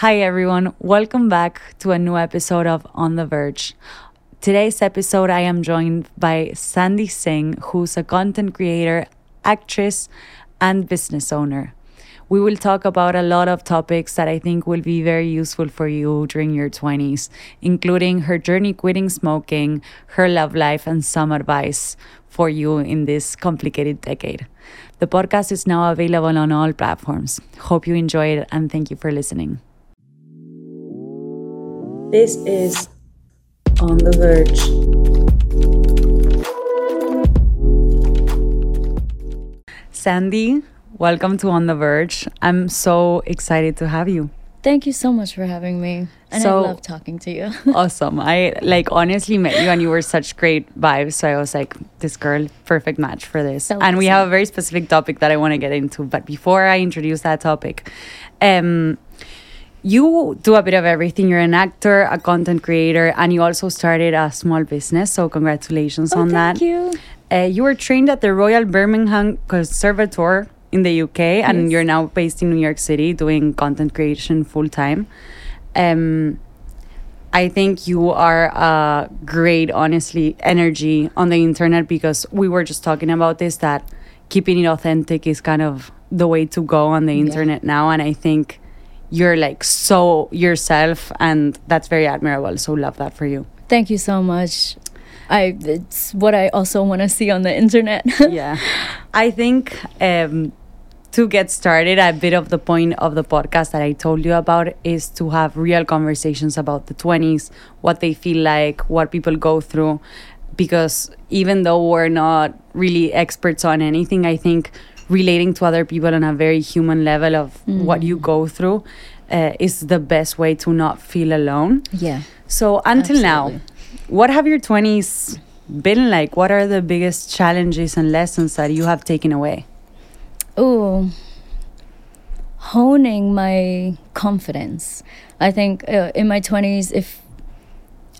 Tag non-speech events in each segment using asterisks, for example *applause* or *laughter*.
Hi, everyone. Welcome back to a new episode of On the Verge. Today's episode, I am joined by Sandy Singh, who's a content creator, actress, and business owner. We will talk about a lot of topics that I think will be very useful for you during your 20s, including her journey quitting smoking, her love life, and some advice for you in this complicated decade. The podcast is now available on all platforms. Hope you enjoy it and thank you for listening. This is On the Verge. Sandy, welcome to On the Verge. I'm so excited to have you. Thank you so much for having me. And So- I love talking to you. *laughs* awesome. I like honestly met you and you were such great vibes. So I was like, this girl, perfect match for this. So and we have a very specific topic that I want to get into. But before I introduce that topic, um, you do a bit of everything. You're an actor, a content creator, and you also started a small business. So congratulations Oh, on thank that. Thank you. Uh, you were trained at the Royal Birmingham Conservatoire in the UK, and you're now based in New York City doing content creation full time. Um, I think you are a great, honestly, energy on the internet because we were just talking about this that keeping it authentic is kind of the way to go on the Yeah. internet now. And I think you're like so yourself, and that's very admirable. So, love that for you. Thank you so much. I it's what I also want to see on the internet. *laughs* yeah i think um to get started a bit of the point of the podcast that i told you about is to have real conversations about the 20s what they feel like what people go through because even though we're not really experts on anything i think relating to other people on a very human level of what you go through uh, is the best way to not feel alone yeah. so until now, what have your 20s been like? What are the biggest challenges and lessons that you have taken away? Oh, honing my confidence. I think uh, in my 20s, if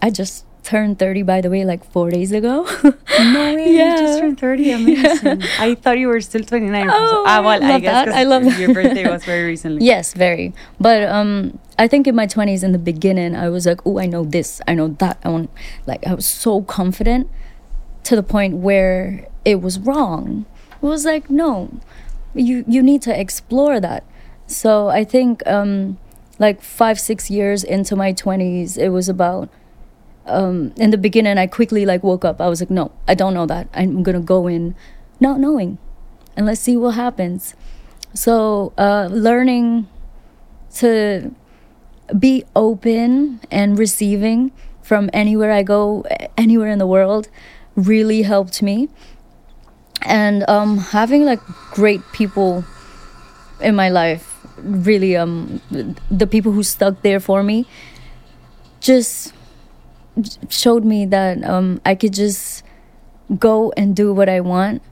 I just turned 30, by the way, like four days ago. *laughs* No way, you just turned 30. *laughs* Amazing. I thought you were still 29. Oh, ah, well, I love guess I love your birthday was very *laughs* recently. Yes, very. But um, I think in my twenties, in the beginning, I was like, "Oh, I know this, I know that." I want, like, I was so confident to the point where it was wrong. It was like, no, you you need to explore that. So I think um, like five, six years into my twenties, it was about. Um, in the beginning, I quickly like woke up. I was like, no, I don't know that. I'm gonna go in, not knowing, and let's see what happens. So uh, learning to be open and receiving from anywhere I go, anywhere in the world, really helped me. And um, having like great people in my life, really, um, the people who stuck there for me, just showed me that um, I could just go and do what I want.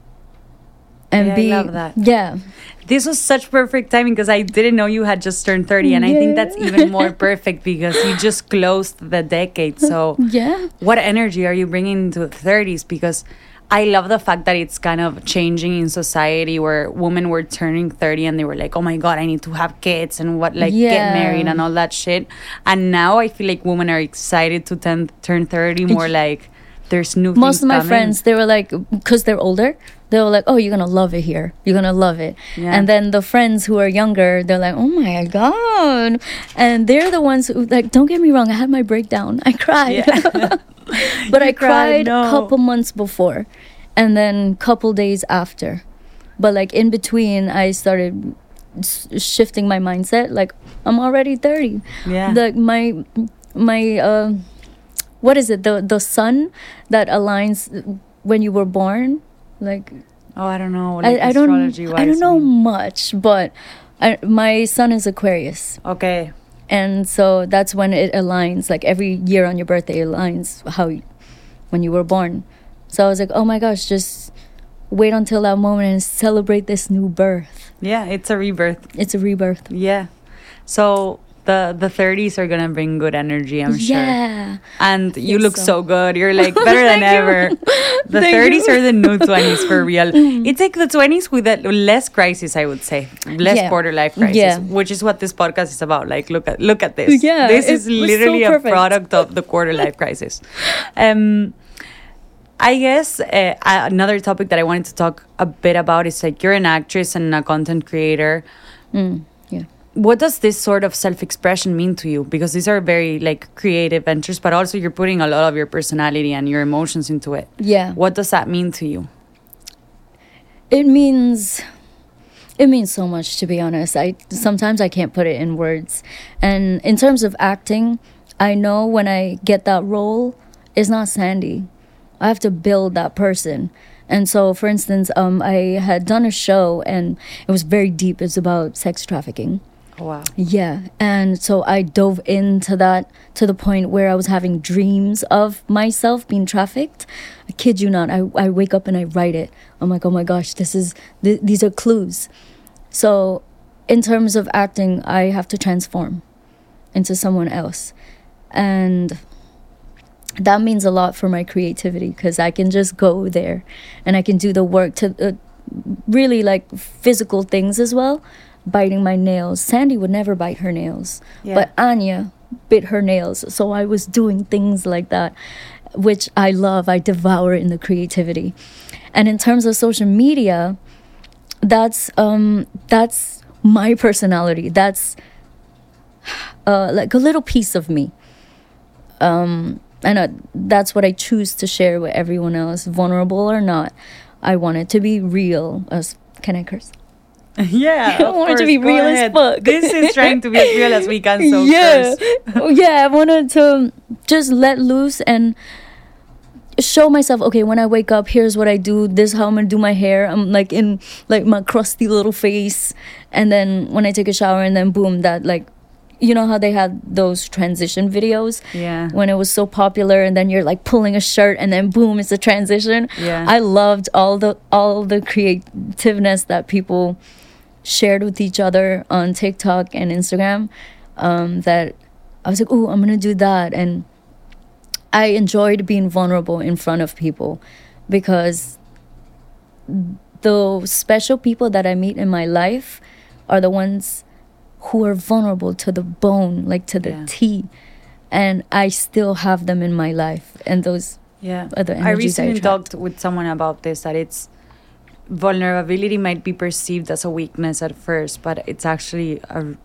And Yeah, I be love that. yeah This was such perfect timing because I didn't know you had just turned 30. And I think that's even more *laughs* perfect because you just closed the decade. So, yeah what energy are you bringing into the 30s because i love the fact that it's kind of changing in society where women were turning 30 and they were like oh my god i need to have kids and what like get married and all that shit. And now i feel like women are excited to turn, turn 30 more like there's new most of my coming. friends they were like because they're older they were like oh you're gonna love it here. You're gonna love it. Yeah. and then the friends who are younger they're like oh my god. And they're the ones who like don't get me wrong i had my breakdown. I cried. Yeah. *laughs* *laughs* but i cried, cried no. a couple months before and then a couple days after. But like in between i started s- shifting my mindset like i'm already 30 yeah. Like my my uh what is it? The the sun that aligns when you were born? Like oh i don't know. Like I, I don't I don't know mean. much but I, my sun is Aquarius. Okay and so that's when it aligns like every year on your birthday aligns how you, when you were born. So I was like oh my gosh just wait until that moment and celebrate this new birth. Yeah it's a rebirth. It's a rebirth. Yeah. So the the 30s are gonna bring good energy i'm sure yeah and you look so. so good. You're like *laughs* better than you. ever. *laughs* The Thank 30s you. are the new 20s for real. It's like the 20s with a less crisis, I would say, less Yeah. quarter life crisis, Yeah. which is what this podcast is about. Like, look at look at this. Yeah, this is was so literally a product of the quarter life crisis. Um, I guess uh, another topic that I wanted to talk a bit about is like you're an actress and a content creator. Mm. What does this sort of self-expression mean to you? Because these are very like creative ventures, but also you're putting a lot of your personality and your emotions into it. Yeah. What does that mean to you? It means it means so much to be honest. I sometimes I can't put it in words. And in terms of acting, I know when I get that role, it's not Sandy. I have to build that person. And so for instance, um I had done a show and it was very deep. It's about sex trafficking. Oh, wow. Yeah. And so I dove into that to the point where I was having dreams of myself being trafficked. I kid you not. I, I wake up and I write it. I'm like, oh my gosh, this is, th- these are clues. So in terms of acting, I have to transform into someone else. And that means a lot for my creativity because I can just go there and I can do the work to uh, really like physical things as well. Biting my nails. Sandy would never bite her nails, Yeah. but Anya bit her nails. So I was doing things like that, which I love. I devour in the creativity. And in terms of social media, that's um that's my personality. That's uh, like a little piece of me. Um, and uh, that's what I choose to share with everyone else, vulnerable or not. I want it to be real. As can I curse? *laughs* yeah, *laughs* I want it to be real as fuck. This is trying to be as *laughs* real as we can. So yeah. Oh, yeah. I wanted to just let loose and show myself. Okay, when I wake up, here's what I do. This is how I'm gonna do my hair. I'm like in like my crusty little face, and then when I take a shower, and then boom, that like, you know how they had those transition videos Yeah. when it was so popular, and then you're like pulling a shirt, and then boom, it's a transition. Yeah. I loved all the all the creativeness that people shared with each other on TikTok and Instagram. Um, that I was like, oh, I'm gonna do that, and I enjoyed being vulnerable in front of people because the special people that I meet in my life are the ones who are vulnerable to the bone, like to the Yeah. T, and I still have them in my life, and those Yeah. I energies I, recently attract. talked with someone about this that it's vulnerability might be perceived as a weakness at first, but it's actually a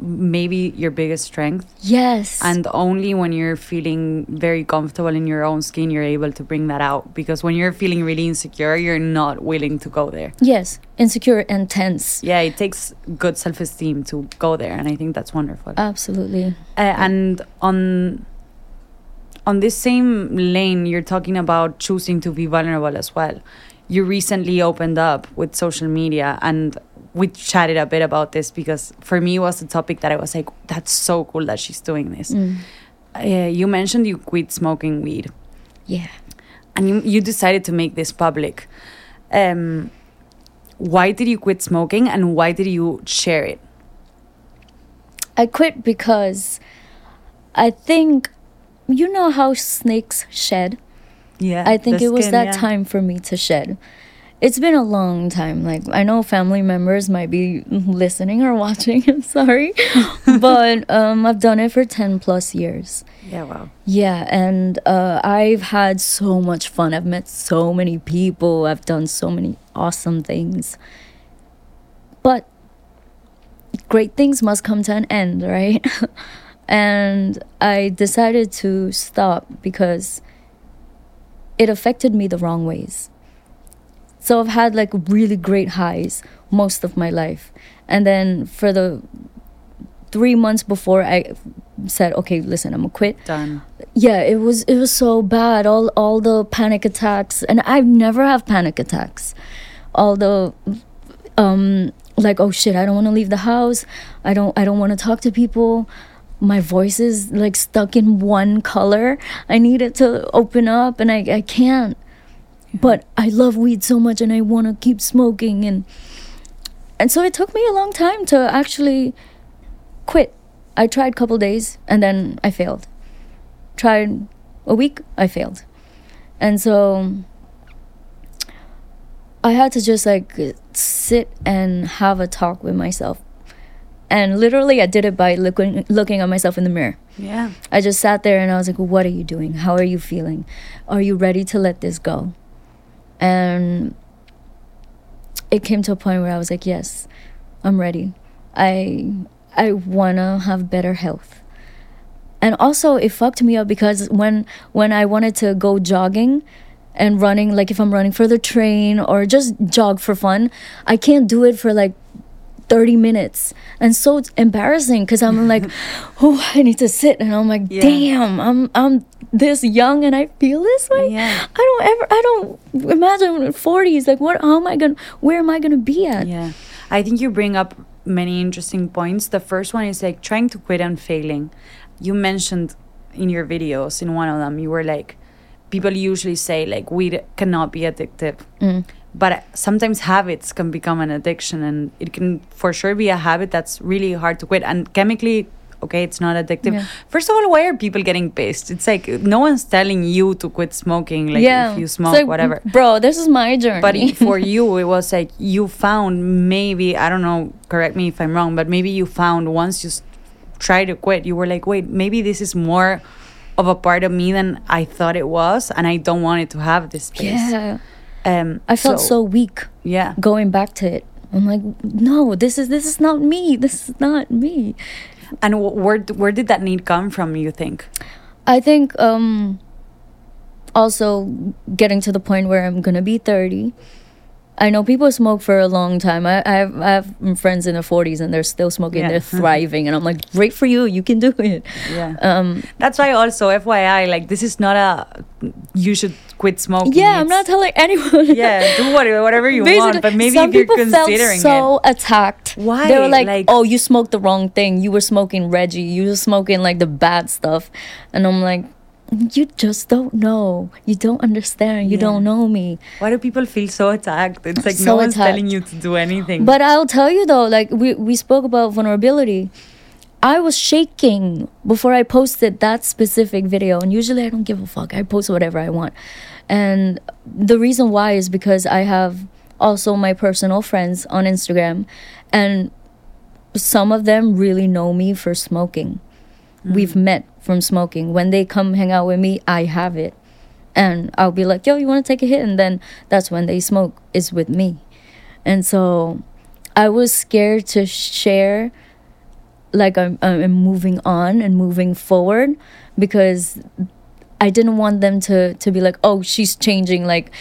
maybe your biggest strength. Yes. And only when you're feeling very comfortable in your own skin, you're able to bring that out. Because when you're feeling really insecure, you're not willing to go there. yes, insecure and tense. Yeah, it takes good self esteem to go there. And I think that's wonderful. Absolutely. Uh, and on on this same lane you're talking about choosing to be vulnerable as well you recently opened up with social media and we chatted a bit about this because for me it was a topic that i was like that's so cool that she's doing this Mm. uh, you mentioned you quit smoking weed Yeah. and you, you decided to make this public um, why did you quit smoking and why did you share it I quit because I think you know how snakes shed. Yeah I think it was skin, that yeah. time for me to shed. It's been a long time. Like I know family members might be listening or watching. *laughs* I'm sorry, *laughs* but um, I've done it for ten plus years. yeah wow Yeah, and uh, I've had so much fun. I've met so many people. I've done so many awesome things. But great things must come to an end, right? *laughs* and I decided to stop because it affected me the wrong ways. So I've had like really great highs most of my life. And then for the three months before I said, okay, listen, I'm gonna quit done. yeah it was it was so bad. All all the panic attacks and I've never have panic attacks. All the um like oh shit i don't want to leave the house. I don't i don't want to talk to people my voice is like stuck in one color. I need it to open up and i i can't. But i love weed so much and i want to keep smoking and and so it took me a long time to actually quit. I tried a couple days and then i failed. Tried a week, I failed. And so I had to just like sit and have a talk with myself. And literally I did it by looking looking at myself in the mirror. Yeah. I just sat there and I was like, "What are you doing? How are you feeling? Are you ready to let this go?" And it came to a point where I was like, "Yes, I'm ready. I I want to have better health." And also it fucked me up because when when I wanted to go jogging and running like if I'm running for the train or just jog for fun, I can't do it for like 30 minutes and so it's embarrassing because i'm like *laughs* oh i need to sit and i'm like Yeah. damn i'm i'm this young and i feel this way Yeah. i don't ever i don't imagine 40s like what how am i gonna where am i gonna be at Yeah. I think you bring up many interesting points. The first one is like trying to quit and failing. You mentioned in your videos, in one of them, you were like, people usually say like weed cannot be addictive. Mm. But sometimes habits can become an addiction and it can for sure be a habit that's really hard to quit. And chemically, okay, it's not addictive. Yeah. First of all, why are people getting pissed? It's like no one's telling you to quit smoking. Like yeah if you smoke, like, whatever. bro this is my journey But for *laughs* you, it was like you found maybe I don't know. Correct me if I'm wrong, but maybe you found once you try to quit, you were like, wait, maybe this is more of a part of me than I thought it was, and I don't want it to have this space. yeah Um, i felt so weak yeah. going back to it i'm like no this is this is not me this is not me And wh- where where did that need come from? You think? I think um also getting to the point where I'm gonna be 30. I know people smoke for a long time. I, I, have, I have friends in their 40s and they're still smoking. Yeah. They're *laughs* thriving, and I'm like, great for you. You can do it. Yeah. Um, That's why also FYI, like this is not a you should quit smoking. yeah, I'm not telling anyone. *laughs* yeah, do whatever whatever you Basically, want, but maybe some if you're people considering felt so attacked. Why? They were like, Like- "Oh, you smoked the wrong thing. You were smoking Reggie. You were smoking like the bad stuff," and I'm like, "You just don't know. You don't understand. You Yeah. don't know me." Why do people feel so attacked? It's like So no one's telling you to do anything. But I'll tell you though, like we we spoke about vulnerability. I was shaking before I posted that specific video, and usually I don't give a fuck. I post whatever I want, and the reason why is because I have also my personal friends on Instagram, and some of them really know me for smoking. We've mm. met from smoking. When they come hang out with me, I have it. And I'll be like, yo, you want to take a hit? And then that's when they smoke, is with me. And so I was scared to share, like, I'm, I'm moving on and moving forward because I didn't want them to, to be like, oh, she's changing. Like,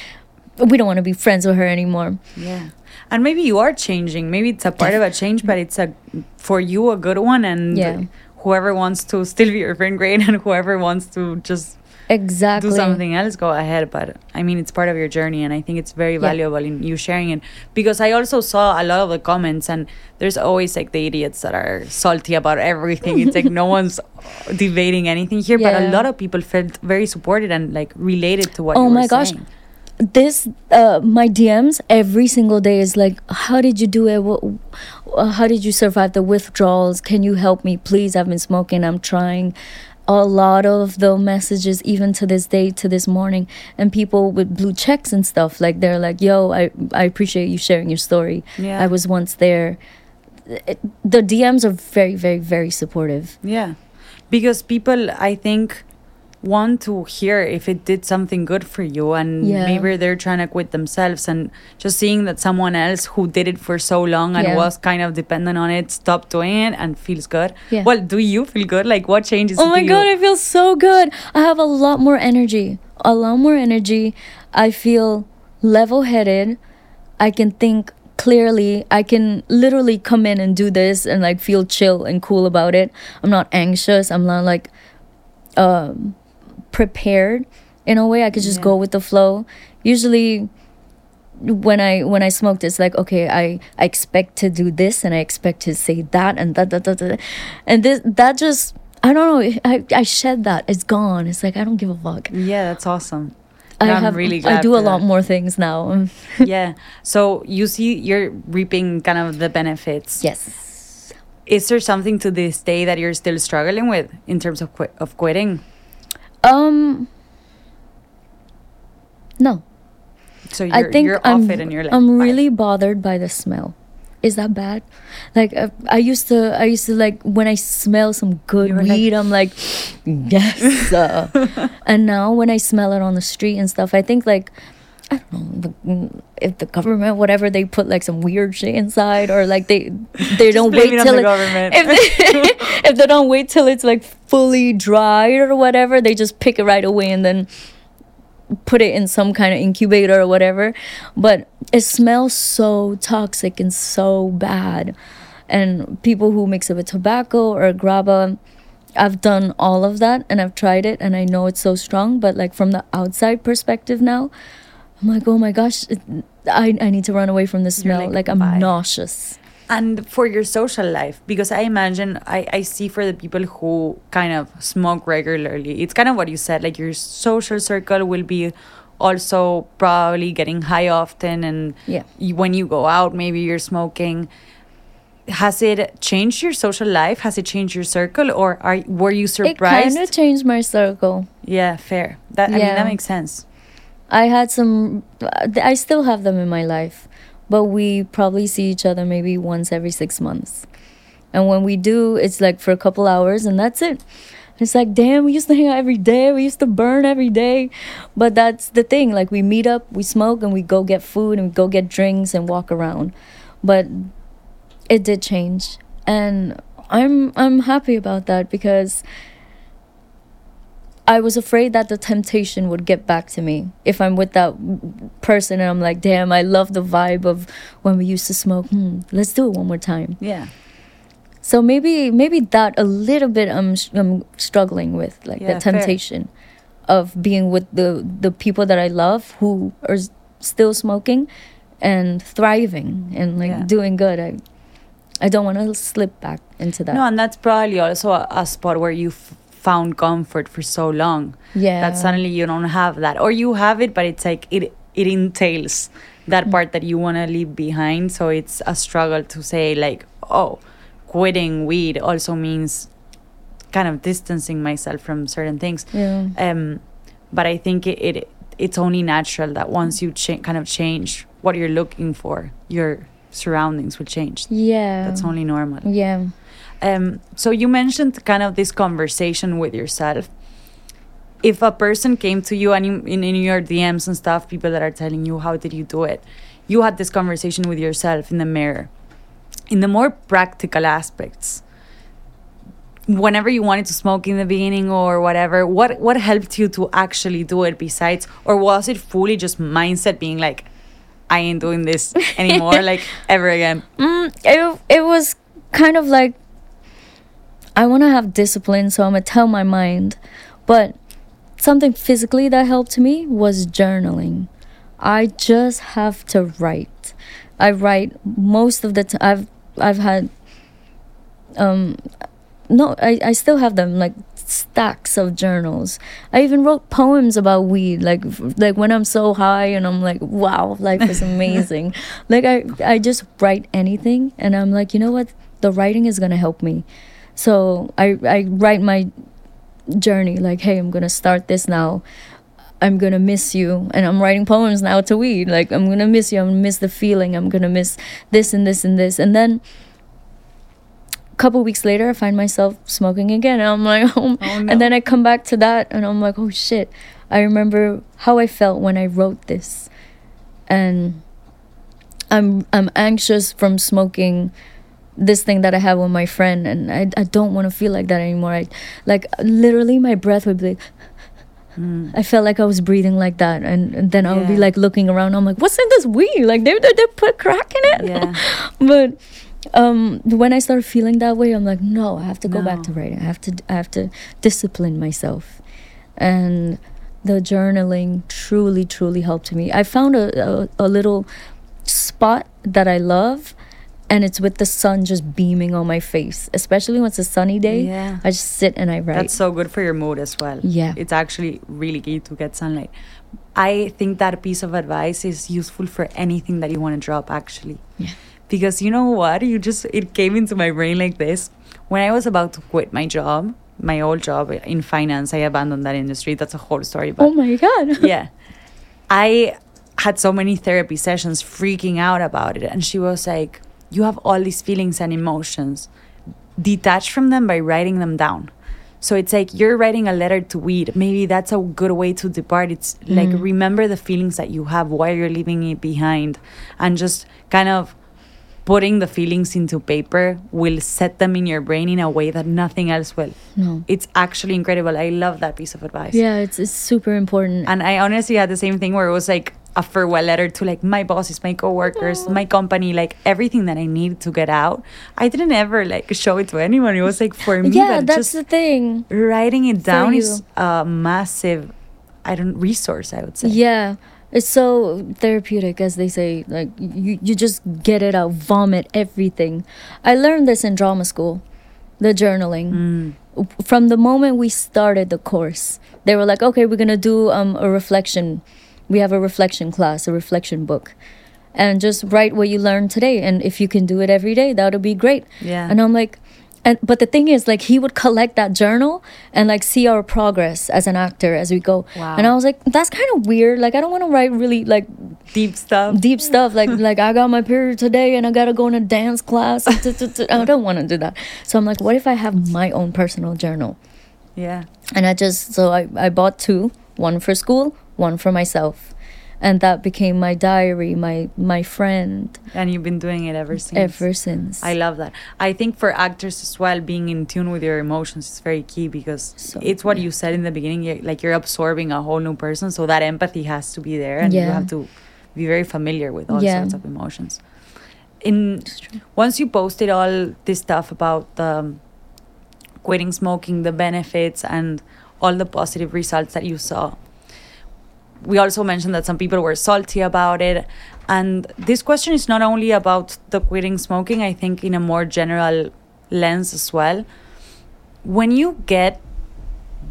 we don't want to be friends with her anymore. Yeah. And maybe you are changing. Maybe it's a part of a change, but it's a for you a good one and Yeah. Whoever wants to still be your friend great *laughs* and whoever wants to just Exactly. do something else go ahead but i mean it's part of your journey and i think it's very valuable in you sharing it because i also saw a lot of the comments and there's always like the idiots that are salty about everything it's like no *laughs* one's debating anything here but a lot of people felt very supported and like related to what Oh you were my gosh. saying. This uh my dms every single day is like how did you do it? What, uh, how did you survive the withdrawals? Can you help me? Please i've been smoking. I'm trying. A lot of the messages even to this day to this morning and people with blue checks and stuff like they're like yo i i appreciate you sharing your story. Yeah. i was once there. It- the dms are very very very supportive. Yeah, because people, I think, want to hear if it did something good for you, and Yeah. maybe they're trying to quit themselves, and just seeing that someone else who did it for so long and Yeah. was kind of dependent on it stopped doing it and feels good. Yeah. Well, do you feel good? Like, what changes? Oh my god, you? I feel so good. I have a lot more energy. A lot more energy. I feel level headed. I can think clearly. I can literally come in and do this and like feel chill and cool about it. I'm not anxious. I'm not like um prepared in a way. I could just Yeah. go with the flow. Usually when I when I smoked, it's like okay, I I expect to do this and I expect to say that and that that that, that. and this that just I don't know. I I shed that. It's gone. It's like I don't give a fuck. Yeah, that's awesome. I I'm have really I do a lot more things now. *laughs* yeah. So you see, you're reaping kind of the benefits. yes. Is there something to this day that you're still struggling with in terms of qui- of quitting? Um. No. So you're, I think you're I'm, off it and you're like, I'm really bothered by the smell. Is that bad? Like uh, I used to, I used to like when I smell some good were like- weed, I'm like, *laughs* yes. uh." and now when I smell it on the street and stuff, I think like, I don't know, the, mm, if the government, whatever, they put like some weird shit inside, or like they they don't wait it till it, government. if they, *laughs* if they don't wait till it's like fully dried or whatever, they just pick it right away and then put it in some kind of incubator or whatever. But it smells so toxic and so bad. And people who mix it with tobacco or grabba, I've done all of that and I've tried it and I know it's so strong. But like from the outside perspective now, I'm like, oh my gosh, it, I, I need to run away from the smell. like, Like, I'm "Bye." nauseous. and for your social life because i imagine I, I see for the people who kind of smoke regularly it's kind of what you said like your social circle will be also probably getting high often and Yeah. you, when you go out maybe you're smoking has it changed your social life has it changed your circle or are were you surprised? It kind of changed my circle. yeah fair that i mean that makes sense I had some, I still have them in my life, but we probably see each other maybe once every six months. And when we do, it's like for a couple hours and that's it. It's like, damn, we used to hang out every day. We used to burn every day. But that's the thing. Like, we meet up, we smoke, and we go get food and we go get drinks and walk around. But it did change. And I'm I'm happy about that because I was afraid that the temptation would get back to me if I'm with that person and I'm like, damn, I love the vibe of when we used to smoke. Hmm, let's do it one more time. yeah So maybe maybe that a little bit I'm I'm struggling with like Yeah, the fair. temptation of being with the the people that I love who are still smoking and thriving and like Yeah. doing good. I I don't want to slip back into that. no and that's probably also a, a spot where you f- found comfort for so long yeah. that suddenly you don't have that or you have it but it's like it it entails that Mm. part that you want to leave behind so it's a struggle to say like oh quitting weed also means kind of distancing myself from certain things yeah. um but i think it, it it's only natural that once you cha- kind of change what you're looking for your surroundings will change Yeah. that's only normal Yeah. Um, so you mentioned kind of this conversation with yourself. If a person came to you and you, in, in your DMs and stuff, people that are telling you how did you do it, you had this conversation with yourself in the mirror. In the more practical aspects, whenever you wanted to smoke in the beginning or whatever, what what helped you to actually do it besides, or was it fully just mindset being like, I ain't doing this *laughs* anymore, like ever again? Mm, it, it was kind of like I want to have discipline, so I'm gonna tell my mind. But something physically that helped me was journaling. I just have to write. I write most of the time. I've I've had um no I, I still have them like stacks of journals i even wrote poems about weed like like when i'm so high and i'm like wow life is *laughs* amazing like i i just write anything and i'm like you know what the writing is gonna help me so i i write my journey like hey i'm gonna start this now. I'm gonna miss you. And i'm writing poems now to weed. Like i'm gonna miss you. I'm gonna miss the feeling. I'm gonna miss this and this and this. And then a couple weeks later, I find myself smoking again. And I'm like, *laughs* oh, Oh, no. and then I come back to that, and I'm like, oh shit. I remember how I felt when I wrote this, and I'm I'm anxious from smoking this thing that I have with my friend, and I I don't want to feel like that anymore. I like literally my breath would be. Like, Mm. I felt like I was breathing like that, and, and then I would be like looking around. I'm like, "What's in this weed? Like they they, they put crack in it." Yeah. *laughs* but um when i started feeling that way i'm like no i have to go back to writing i have to i have to discipline myself and the journaling truly truly helped me i found a, a, a little spot that i love and it's with the sun just beaming on my face especially when it's a sunny day Yeah. i just sit and i write That's so good for your mood as well. Yeah. It's actually really key to get sunlight. I think that piece of advice is useful for anything that you want to drop actually. Yeah. Because you know what? You just it came into my brain like this. When I was about to quit my job, my old job in finance, I abandoned that industry. That's a whole story, but oh my god *laughs* yeah. I had so many therapy sessions freaking out about it. And she was like, You have all these feelings and emotions. Detach from them by writing them down. So it's like you're writing a letter to weed. Maybe that's a good way to depart. It's like mm. remember the feelings that you have while you're leaving it behind and just kind of putting the feelings into paper will set them in your brain in a way that nothing else will. No. It's actually incredible. I love that piece of advice. Yeah, it's, it's super important. And I honestly had the same thing where it was like a farewell letter to like my bosses, my coworkers, my company, like everything that I need to get out. I didn't ever like show it to anyone. It was like for me, yeah, that that's the thing. writing it down is a massive, I don't resource. I would say. Yeah. It's so therapeutic, as they say. Like, you, you just get it out, vomit everything. I learned this in drama school, the journaling. Mm. From the moment we started the course, they were like, okay, we're going to do um, a reflection. We have a reflection class, a reflection book. And just write what you learned today. And if you can do it every day, that'll be great. Yeah. And I'm like, and but the thing is, like, he would collect that journal and like see our progress as an actor as we go. Wow. And I was like, that's kind of weird. Like, I don't want to write really like Deep stuff. deep stuff. Like, *laughs* like I got my period today and I gotta go in a dance class. *laughs* I don't want to do that. So I'm like, what if I have my own personal journal? Yeah. And I just so I I bought two, one for school, one for myself, and that became my diary, my my friend And you've been doing it ever since. ever since. I love that. I think for actors as well, being in tune with your emotions is very key because So, it's what yeah. you said in the beginning. You're, like you're absorbing a whole new person, so that empathy has to be there, and you have to be very familiar with all Yeah. sorts of emotions. In once you posted all this stuff about the quitting smoking, the benefits, and all the positive results that you saw, we also mentioned that some people were salty about it. And this question is not only about the quitting smoking, I think, in a more general lens as well. When you get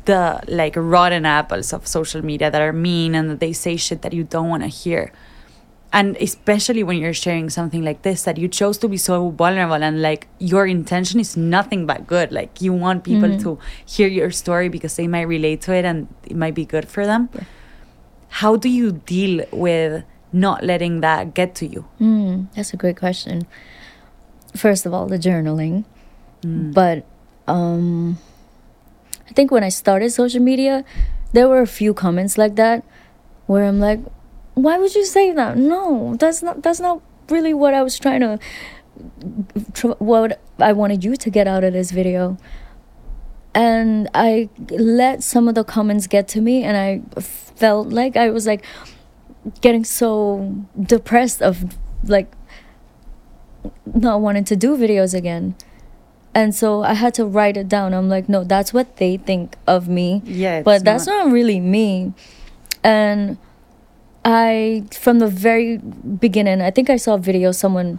the like rotten apples of social media that are mean and that they say shit that you don't want to hear, and especially when you're sharing something like this that you chose to be so vulnerable and like your intention is nothing but good like you want people Mhm. to hear your story because they might relate to it and it might be good for them Yeah. How do you deal with not letting that get to you Mm, that's a great question. First of all, the journaling. Mm. But um, I think when I started social media, there were a few comments like that where I'm like, why would you say that? No, that's not that's not really what I was trying to what I wanted you to get out of this video. And I let some of the comments get to me and I felt like I was like getting so depressed of like not wanting to do videos again. And so I had to write it down. I'm like, no, that's what they think of me. yeah but that's not really me. And I, from the very beginning, I think I saw a video someone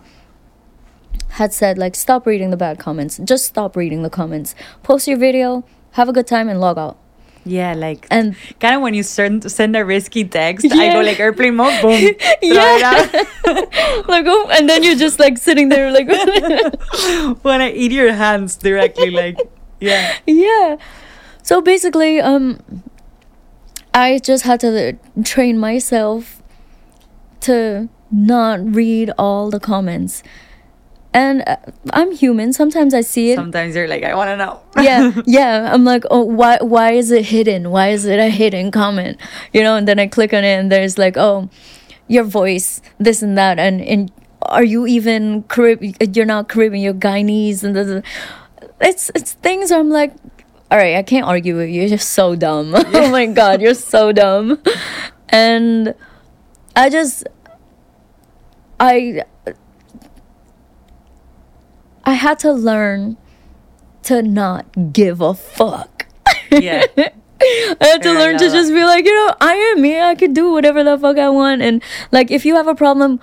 had said, like, stop reading the bad comments. Just stop reading the comments. Post your video, have a good time, and log out. yeah like And kind of when you send send a risky text i go like airplane mode boom *laughs* yeah, *laughs* like, oh, and then you're just like sitting there, like, *laughs* when i eat your hands directly like yeah. Yeah. So basically um i just had to train myself to not read all the comments and uh, i'm human. Sometimes i see it. Sometimes you're like i want to know. Yeah *laughs* yeah. I'm like oh why why is it hidden? Why is it a hidden comment? You know and then i click on it and there's like oh your voice this and that. And and are you even Carib- you're not caribbean you're guyanese and the, it's it's things i'm like all right i can't argue with you. You're just so dumb. *laughs* Oh my god you're so dumb. And i just i i had to learn to not give a fuck yeah *laughs* I had to learn to just be like, you know, I am me. I could do whatever the fuck I want. And like, if you have a problem,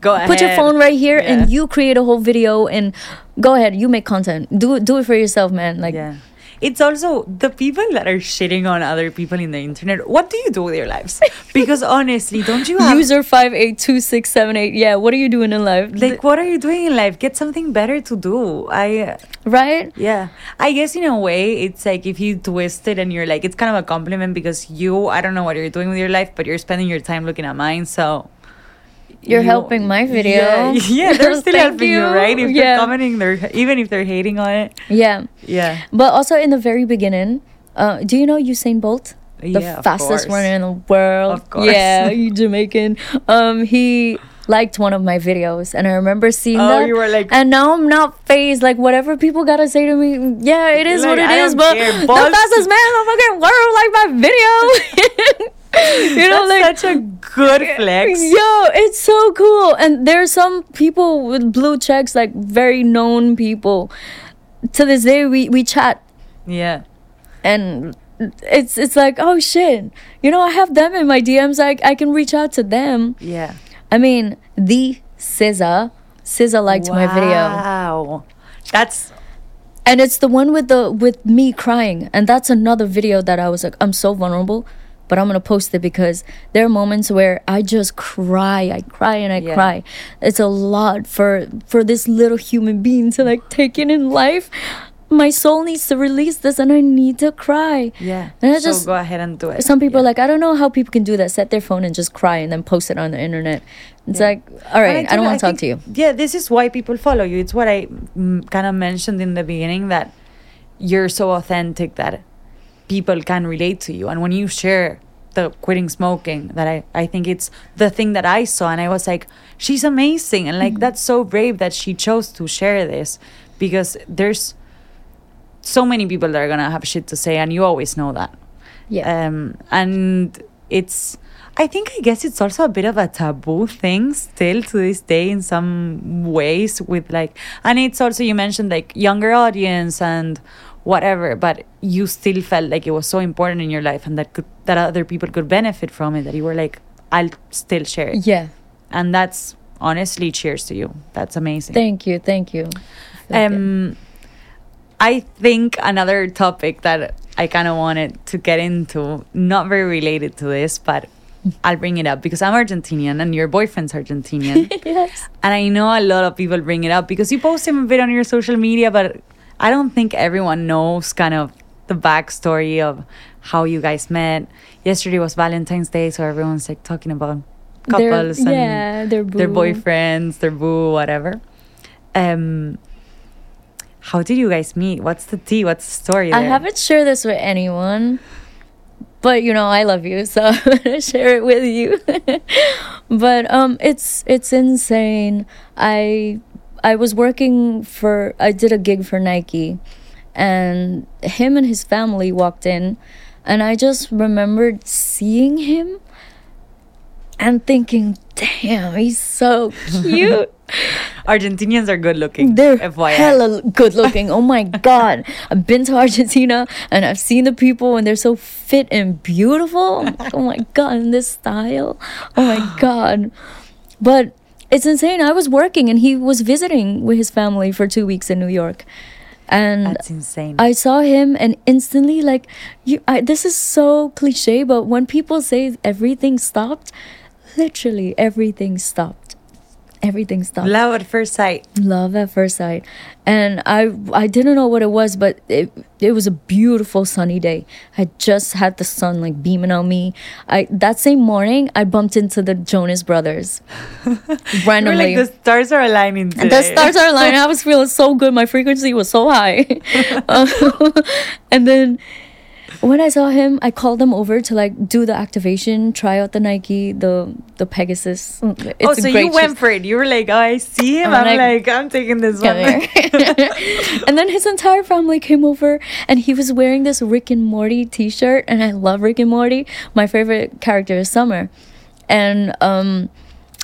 go ahead put your phone right here and you create a whole video and go ahead. You make content. Do do it for yourself, man. Like, yeah it's also the people that are shitting on other people in the internet. What do you do with your lives? *laughs* Because honestly, don't you have User five eight two six seven eight. Yeah, what are you doing in life? like what are you doing in life? Get something better to do. I right? yeah. I guess in a way it's like if you twist it and you're like it's kind of a compliment because you I don't know what you're doing with your life, but you're spending your time looking at mine, so You're you- helping my video. *laughs* Yeah, yeah *laughs* they're still helping you, you. right? If Yeah. they're commenting, they're even if they're hating on it. Yeah, Yeah. but also in the very beginning, uh, do you know Usain Bolt? The Yeah, fastest course. runner in the world. Of course. Yeah, *laughs* Jamaican. Um, he liked one of my videos, and I remember seeing Oh, that. you were like- and now I'm not phased. Like whatever people gotta say to me, yeah, it is what Like, it I is. But care. the fastest man in the fucking world like my video. *laughs* you know, like That's such a good flex. Yo, it's so cool. And there's some people with blue checks, like very known people. To this day, we, we chat Yeah. and it's it's like, oh shit. You know, I have them in my DMs. I, I can reach out to them. Yeah. I mean, the SZA. SZA liked my video. Wow. That's And it's the one with the with me crying. And that's another video that I was like, I'm so vulnerable. But I'm gonna post it because there are moments where I just cry, I cry and I Yeah. cry. It's a lot for for this little human being to like take in in life. My soul needs to release this, and I need to cry. yeah. And I so just- go ahead and do it. Some people Yeah. are like, I don't know how people can do that. Set their phone and just cry and then post it on the internet. It's Yeah. like, all right, I, do- don't want to talk to you. Yeah, this is why people follow you. It's what I mm, kind of mentioned in the beginning that you're so authentic that people can relate to you. And when you share the quitting smoking, that I, I think it's the thing that I saw, and I was like, she's amazing. And like, Mm-hmm. that's so brave that she chose to share this because there's so many people that are going to have shit to say, and you always know that. Yeah. Um, and it's, I think, I guess it's also a bit of a taboo thing still to this day in some ways with like, and it's also, you mentioned like younger audience and whatever, but you still felt like it was so important in your life and that could, that other people could benefit from it that you were like, I'll still share it. yeah. And that's honestly, cheers to you. That's amazing. Thank you. Thank you. Um, I think another topic that I kind of wanted to get into, not very related to this, but I'll bring it up because I'm Argentinian and your boyfriend's Argentinian. *laughs* yes. and I know a lot of people bring it up because you post him a bit on your social media, but I don't think everyone knows kind of the backstory of how you guys met. Yesterday was Valentine's Day, so everyone's like talking about Their- couples and yeah, their their boyfriends, their boo, whatever. Um, how did you guys meet? What's the tea? What's the story? I haven't shared this with anyone, but you know I love you, so *laughs* I'm gonna share it with you. *laughs* but um, it's it's insane. I I was working for I did a gig for Nike, and him and his family walked in, and I just remembered seeing him and thinking, "Damn, he's so cute." *laughs* Argentinians are good looking. They're FYI. hella good looking. Oh my *laughs* god. I've been to Argentina and I've seen the people and they're so fit and beautiful. Like, oh my god, in this style. Oh my *gasps* god. But it's insane. I was working and he was visiting with his family for two weeks in New York. And That's insane. I saw him and instantly like you I, this is so cliche but when people say everything stopped literally everything stopped everything stopped Love at first sight. love at first sight and i i didn't know what it was but it it was a beautiful sunny day i just had the sun like beaming on me i that same morning i bumped into the jonas brothers *laughs* randomly like the stars are aligning today. the stars are aligning. I *laughs* was feeling so good. My frequency was so high. Um, *laughs* and then when I saw him, I called him over to like do the activation, try out the Nike, the the Pegasus. It's oh, a so you went for it. You were like, oh, I see him. I'm I'm, like, like, I'm taking this one. *laughs* and then his entire family came over and he was wearing this Rick and Morty t-shirt and I love Rick and Morty. My favorite character is Summer. And um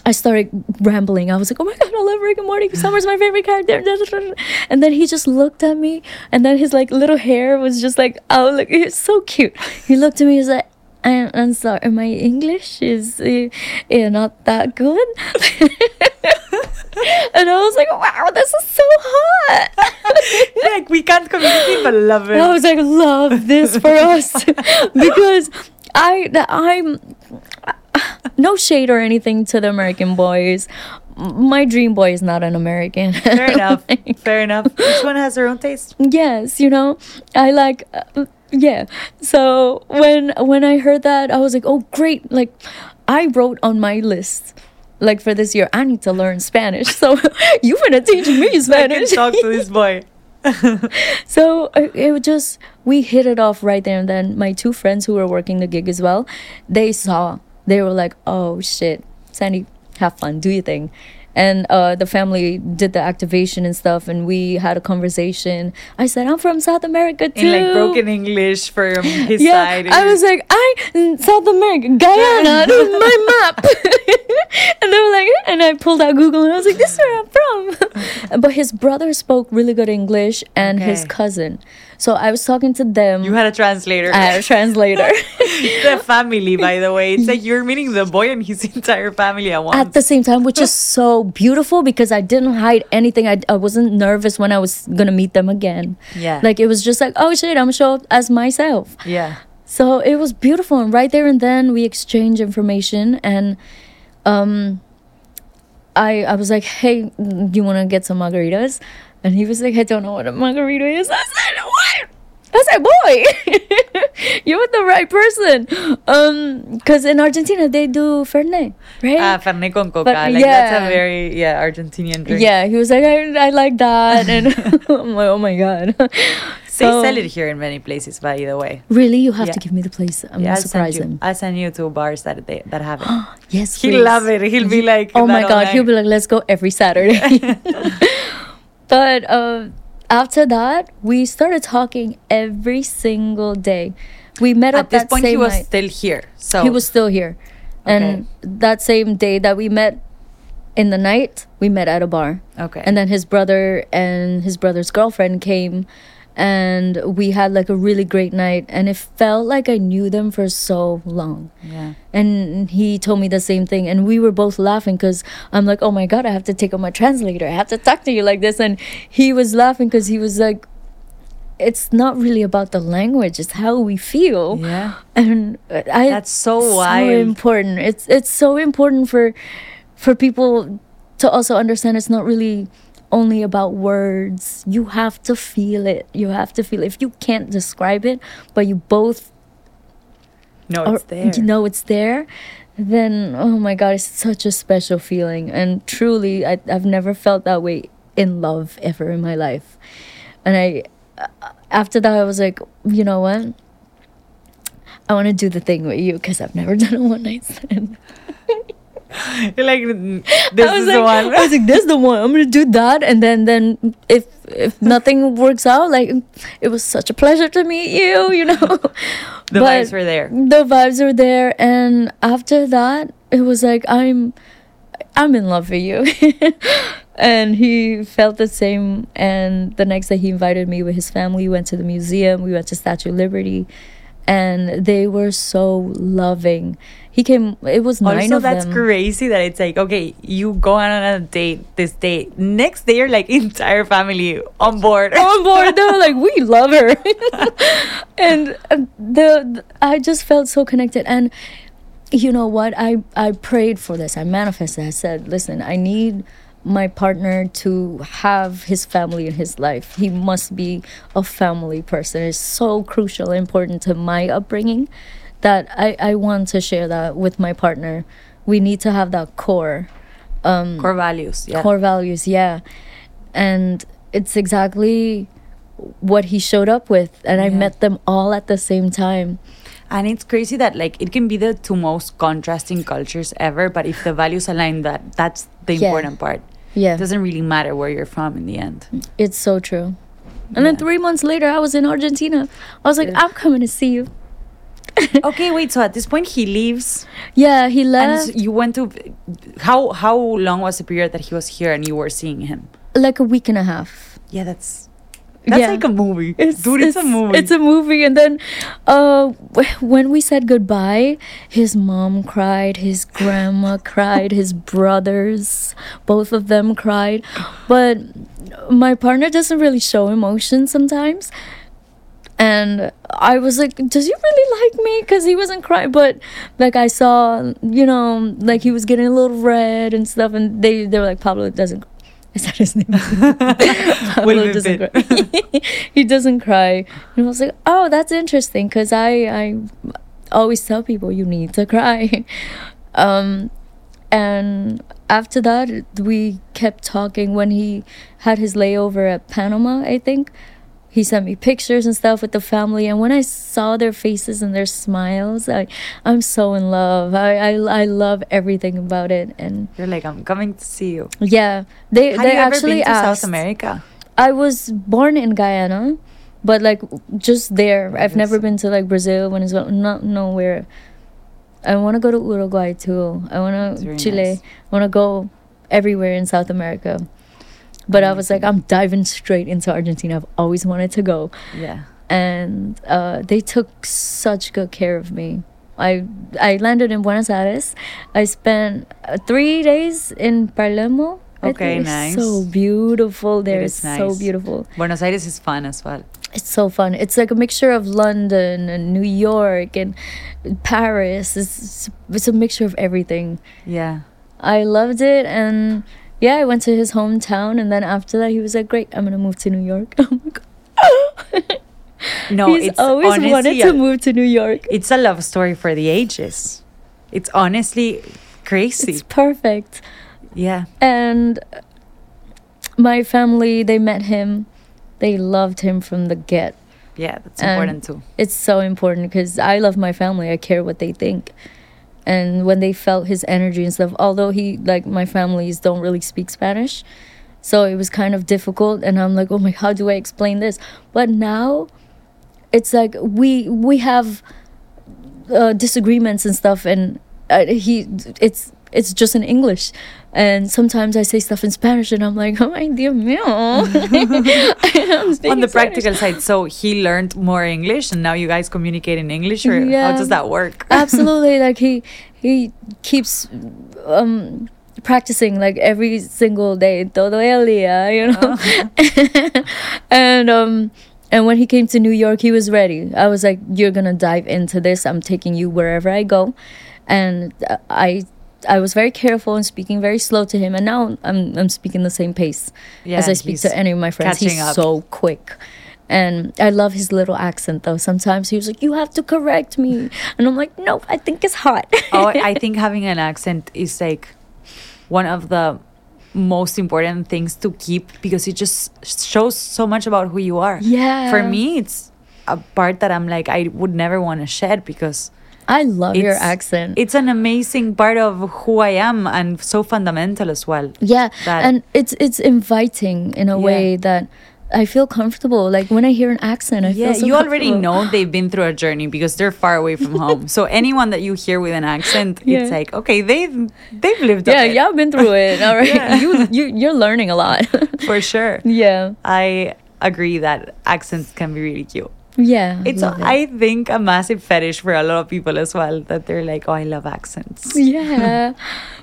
I started rambling. I was like, "Oh my god, I love Rick and Morty. Summer's my favorite character." And then he just looked at me, and then his like little hair was just like, "Oh, look, it's so cute." He looked at me. He's like, "I'm, I'm sorry, my English is uh, uh, not that good." *laughs* and I was like, wow, this is so hot. *laughs* like we can't communicate, but love it. I was like, love this for us *laughs* because I I'm no shade or anything to the American boys. My dream boy is not an American. Fair *laughs* enough. Fair enough. Each one has their own taste. yes, you know, I like. Uh, yeah. So when when I heard that, I was like, oh great! Like, I wrote on my list. Like for this year, I need to learn Spanish. So *laughs* you're gonna teach me Spanish. *laughs* I can talk to this boy. So it was just we hit it off right there and then. My two friends who were working the gig as well, they saw. They were like, "Oh shit, Sandy, have fun, do your thing." And uh, the family did the activation and stuff, and we had a conversation. I said, "I'm from South America too." In like broken English from *laughs* his yeah, side. I was like, I mm, South America, Guyana, my *laughs* map. *laughs* and they were like, and I pulled out Google and I was like, this is where I'm from. but his brother spoke really good English and his cousin. So I was talking to them. you had a translator. I had a translator. *laughs* the family, by the way. It's like you're meeting the boy and his *laughs* entire family at once. At the same time, which is so beautiful because I didn't hide anything. I, I wasn't nervous when I was gonna meet them again. Yeah. Like it was just like, oh shit, I'm show up as myself. yeah. So it was beautiful, and right there and then we exchanged information, and um, I I was like, "Hey, do you want to get some margaritas?" And he was like, "I don't know what a margarita is." I said, "What?" I said, "Boy, *laughs* you're with the right person." Um, because in Argentina they do Fernet, right? Ah, Fernet con coca. But, like that's a very yeah Argentinian drink. yeah, he was like, I, I like that, and *laughs* I'm like, oh my god. *laughs* They So- sell it here in many places, by the way. Really, you have Yeah. to give me the place. I'm Yeah, gonna I'll send you. him. I'll send you to bars that they that have it. *gasps* Yes, He'll please. love it. He'll be like, oh my god, he'll be like, let's go every Saturday. But uh, after that, we started talking every single day. We met up At this that point, he was night. still here. So he was still here, and that same day that we met in the night, we met at a bar. okay. And then his brother and his brother's girlfriend came and we had like a really great night and it felt like I knew them for so long. yeah. And he told me the same thing and we were both laughing cuz I'm like, "Oh my god, I have to take out my translator. I have to talk to you like this." And he was laughing cuz he was like it's not really about the language, it's how we feel. Yeah. *laughs* And I That's so wild. important. It's it's so important for for people to also understand it's not really only about words. You have to feel it. You have to feel it. If you can't describe it, but you both No, or it's there. you know it's there, then oh my god, it's such a special feeling. And truly, I, I've never felt that way in love ever in my life. And I, uh, after that, I was like, you know what? I want to do the thing with you because I've never *laughs* done a one night stand. You're *laughs* like, "Mm, this is like, the one. I was like, "This is the one. I'm gonna do that." And then, then if if *laughs* nothing works out, like it was such a pleasure to meet you. You know, *laughs* the But vibes were there. The vibes were there, and after that, it was like I'm, I'm in love with you. and he felt the same. And the next day, he invited me with his family. We went to the museum. We went to Statue of Liberty, and they were so loving. He came. It was nine Also, of that's them. crazy that it's like, okay, you go on a date this date. Next day, you're like *laughs* entire family on board. *laughs* on board. They were like, we love her, *laughs* and uh, the, the I just felt so connected. And you know what? I I prayed for this. I manifested. I said, listen, I need my partner to have his family in his life. He must be a family person. It's so crucial, and important to my upbringing that I I want to share that with my partner. We need to have that core. Um, Core values. Yeah. core values yeah and it's exactly what he showed up with and i met them all at the same time And it's crazy that like it can be the two most contrasting cultures ever, but if the values align, that that's the Yeah. important part. Yeah It doesn't really matter where you're from in the end. it's so true and then three months later i was in argentina i was like Yeah. i'm coming to see you *laughs* okay, wait. So at this point, he leaves, yeah he left s- you went to. How how long was the period that he was here and you were seeing him? like a week and a half Yeah, that's That's Yeah. like a movie. Dude, it's, a movie. It's a movie. And then uh, when we said goodbye, his mom cried, his grandma *laughs* cried, his brothers, both of them cried. But my partner doesn't really show emotion sometimes. And I was like, does he really like me? Because he wasn't crying. But like I saw, you know, like he was getting a little red and stuff. And they, they were like, Pablo doesn't. Is that his name? Pablo doesn't cry. he doesn't cry. And I was like, oh, that's interesting because I, I always tell people you need to cry. *laughs* Um, and after that, we kept talking when he had his layover at Panama, I think. He sent me pictures and stuff with the family, and when I saw their faces and their smiles, I, I'm so in love. I, I, I love everything about it, and You're like, I'm coming to see you. yeah, they Have they you ever actually been to asked. South America? I was born in Guyana, but like just there. I've never been to like Brazil, Venezuela, not nowhere. I want to go to Uruguay too. I want to Chile. nice. I want to go everywhere in South America. But I was like, I'm diving straight into Argentina. I've always wanted to go, Yeah. and uh, they took such good care of me. I I landed in Buenos Aires. I spent uh, three days in Palermo. Okay, it's nice. So beautiful there. is It's so nice. beautiful. Buenos Aires is fun as well. It's so fun. It's like a mixture of London and New York and Paris. It's it's a mixture of everything. Yeah. I loved it and yeah, I went to his hometown and then after that he was like, Great, I'm gonna move to New York. *laughs* Oh I'm like, No, He's it's always honestly wanted to move to New York. It's a love story for the ages. It's honestly crazy. It's perfect. yeah. And my family, they met him. They loved him from the get. Yeah, that's And- important too. it's so important because I love my family. I care what they think. And when they felt his energy and stuff, although he, like, my families don't really speak Spanish. So it was kind of difficult. And I'm like, oh my, how do I explain this? But now it's like we, we have uh, disagreements and stuff. And uh, he, it's, it's just in English. And sometimes I say stuff in Spanish and I'm like, oh, ay, Dios mío. *laughs* *laughs* I'm On speaking the Spanish. practical side, so he learned more English and now you guys communicate in English or how does that work? *laughs* absolutely like he he keeps um practicing like every single day todo el día you know and um and when he came to new york he was ready i was like you're gonna dive into this i'm taking you wherever i go and uh, i I was very careful and speaking very slow to him, and now I'm I'm speaking the same pace Yeah, as I speak to any of my friends. He's up. so quick. And I love his little accent though. Sometimes he was like, You have to correct me. And I'm like, No, I think it's hot. oh, I *laughs* think having an accent is like one of the most important things to keep because it just shows so much about who you are. Yeah. For me, it's a part that I'm like, I would never want to shed because I love your accent. It's an amazing part of who I am and so fundamental as well. yeah. And it's it's inviting in a Yeah. way that I feel comfortable. Like when I hear an accent, I Yeah, feel so you already know they've been through a journey because they're far away from *laughs* home. So anyone that you hear with an accent, Yeah. it's like, okay, they've they've lived Yeah, I've been through it. *laughs* All right. Yeah. *laughs* You you you're learning a lot. for sure. yeah. I agree that accents can be really cute. Yeah. It's it. I think a massive fetish for a lot of people as well that they're like, oh, I love accents. *laughs* Yeah.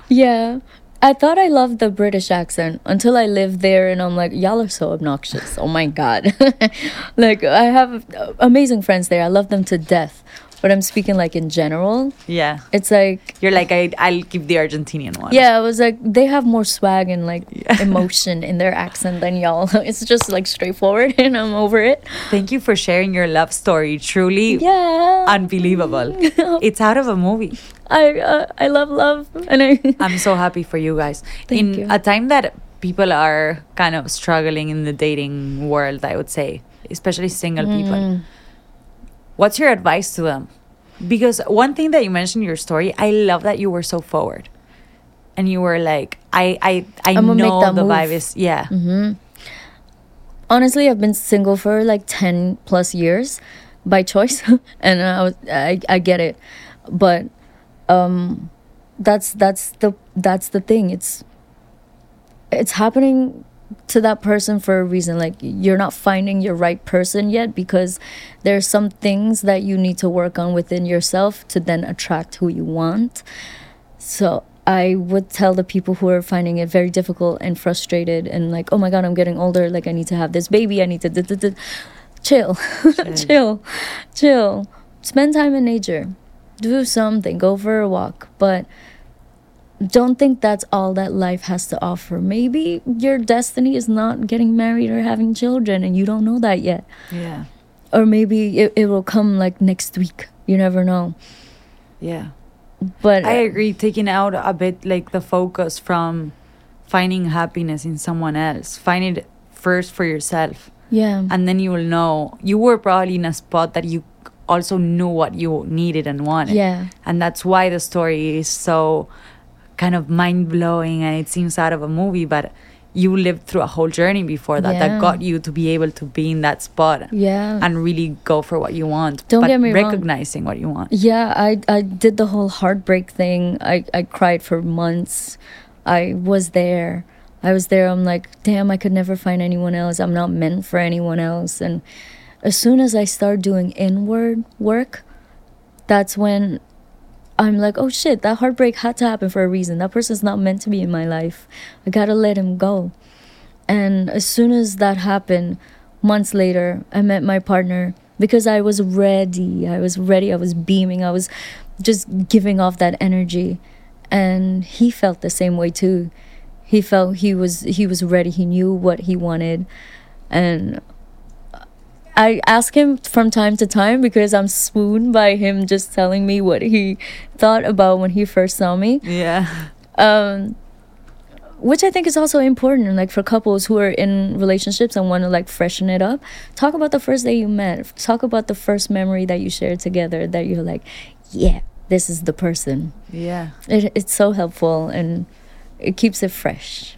yeah. I thought I loved the British accent until I lived there and I'm like, y'all are so obnoxious. Oh my God. *laughs* like, I have amazing friends there. I love them to death. But I'm speaking like in general. Yeah, It's like, you're like I I'll give the Argentinian one. yeah, I was like, they have more swag and like Yeah. *laughs* emotion in their accent than y'all. *laughs* It's just like straightforward *laughs* and I'm over it. Thank you for sharing your love story. Truly Yeah. unbelievable. it's out of a movie. I uh, I love love and I I'm so happy for you guys. Thank in you. a time that people are kind of struggling in the dating world, I would say, especially single people. What's your advice to them? Because one thing that you mentioned in your story, I love that you were so forward. And you were like, I I, I make know the move. vibe is yeah. Mm-hmm. honestly i've been single for like 10 plus years by choice *laughs* and i was I, I get it but um that's that's the that's the thing it's it's happening to that person for a reason. Like you're not finding your right person yet because there's some things that you need to work on within yourself to then attract who you want. So I would tell the people who are finding it very difficult and frustrated and like, oh my god, I'm getting older. Like I need to have this baby. I need to d- chill, *laughs* chill, chill. Spend time in nature. Do something. Go for a walk. But don't think that's all that life has to offer. Maybe your destiny is not getting married or having children, and you don't know that yet. Yeah. Or maybe it, it will come like next week. You never know. Yeah. But I agree. Taking out a bit like the focus from finding happiness in someone else. Find it first for yourself. yeah, And then you will know. You were probably in a spot that you also knew what you needed and wanted. yeah, And that's why the story is so kind of mind blowing and it seems out of a movie, but you lived through a whole journey before that Yeah. that got you to be able to be in that spot yeah. and really go for what you want. Don't but get me wrong. recognizing what you want. Yeah, I I did the whole heartbreak thing. I I cried for months. I was there. I was there. I'm like, damn, I could never find anyone else. I'm not meant for anyone else. And as soon as I start doing inward work, that's when I'm like, oh shit, that heartbreak had to happen for a reason. That person's not meant to be in my life. I gotta let him go. And as soon as that happened, months later, I met my partner because I was ready. I was ready. I was beaming. I was just giving off that energy. And he felt the same way too. He felt he was he was ready. He knew what he wanted. And I ask him from time to time because I'm swooned by him just telling me what he thought about when he first saw me Yeah. um which i think is also important like for couples who are in relationships and want to like freshen it up talk about the first day you met talk about the first memory that you shared together that you're like yeah this is the person Yeah. it, it's so helpful and it keeps it fresh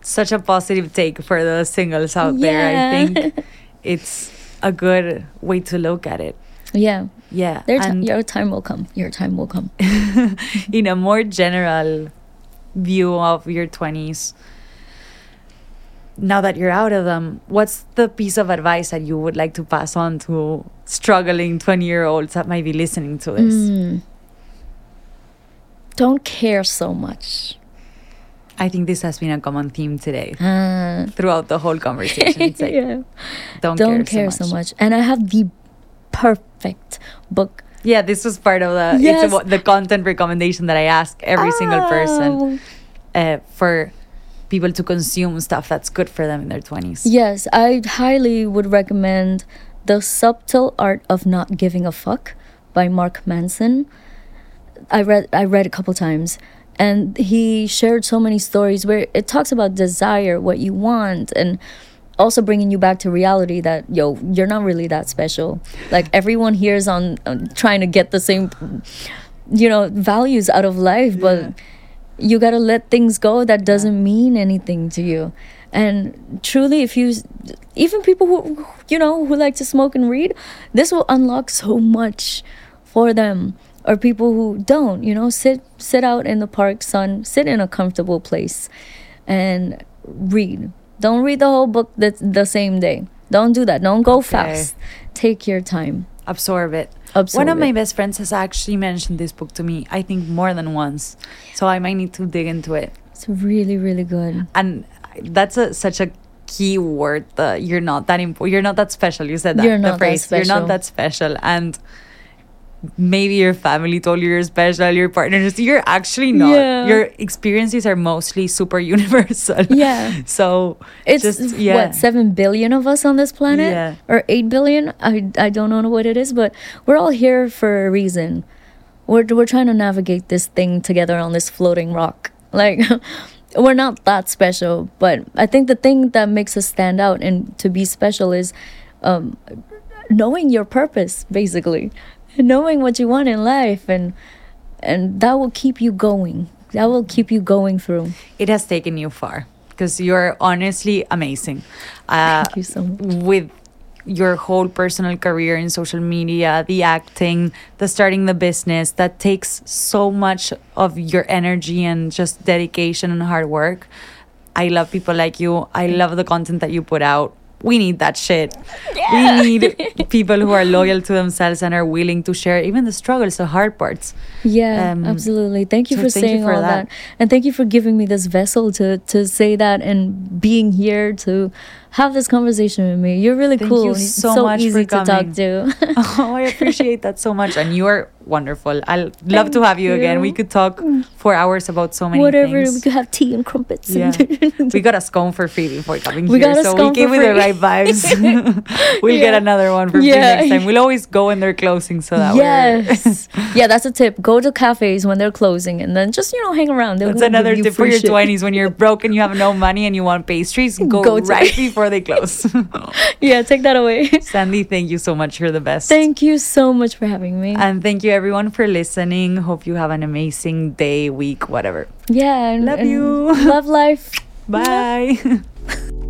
Such a positive take for the singles out there. I think *laughs* it's a good way to look at it. yeah Yeah. Ti- your time will come your time will come *laughs* in a more general view of your 20s, now that you're out of them, what's the piece of advice that you would like to pass on to struggling 20 year olds that might be listening to this? Mm. don't care so much I think this has been a common theme today Ah. throughout the whole conversation. It's like, *laughs* yeah. don't, don't care, care so much. And I have the perfect book. Yeah, this was part of the Yes. it's a, the content recommendation that I ask every single person Oh. uh, for people to consume stuff that's good for them in their 20s. Yes, I highly would recommend The Subtle Art of Not Giving a Fuck by Mark Manson. I read I read a couple times and he shared so many stories where it talks about desire, what you want and also bringing you back to reality that yo, you're not really that special. Like everyone here is on, on trying to get the same you know, values out of life, but you got to let things go that doesn't mean anything to you. And truly if you even people who you know who like to smoke and read this will unlock so much for them or people who don't you know sit sit out in the park sun sit in a comfortable place and read don't read the whole book the, the same day don't do that don't go Okay. fast take your time Absorb it. Absorb One of my best friends has actually mentioned this book to me, I think more than once. So I might need to dig into it. it's really really good And that's a, such a key word that you're not that you're not that special. You said that You're the not that phrase you're not that special and maybe your family told you you're special, your partners you're actually not. Yeah. Your experiences are mostly super *laughs* universal. Yeah. So It's just yeah. what seven billion of us on this planet, Yeah. or eight billion. I I don't know what it is, but we're all here for a reason. We're we're trying to navigate this thing together on this floating rock. *laughs* Like *laughs* we're not that special, but I think the thing that makes us stand out and to be special is um, knowing your purpose, basically, knowing what you want in life, and and that will keep you going. That will keep you going through. it has taken you far because you're honestly amazing. Uh, Thank you so much. with your whole personal career in social media, the acting, the starting the business, that takes so much of your energy and just dedication and hard work. I love people like you. I love the content that you put out. We need that shit. Yeah. We need *laughs* people who are loyal to themselves and are willing to share even the struggles, the hard parts. Yeah, Um, absolutely. Thank you so for thank you saying for all that. that. and thank you for giving me this vessel to to say that and being here to have this conversation with me. You're really Thank cool. you so so much easy for to talk to. *laughs* *laughs* Oh, I appreciate that so much. And you are wonderful. I'll love to have you, again. We could talk for hours about so many Whatever, things. we could have tea and crumpets. Yeah. *laughs* and- we got a scone for free before coming We here, got a so we scone came for with the right vibes. we'll get another one for free next time. We'll always go when they're closing, so that yes. yeah, that's a tip. Go to cafes when they're closing and then just, you know, hang around. They'll That's another tip for your shit. twenties when you're broke and you have no money and you want pastries. Go, Go to- right before they close. *laughs* Yeah, take that away. Sandy, thank you so much. You're the best. Thank you so much for having me. and thank you everyone for listening. Hope you have an amazing day, week, whatever. yeah. and- Love and you. Love life. *laughs* Bye. *laughs*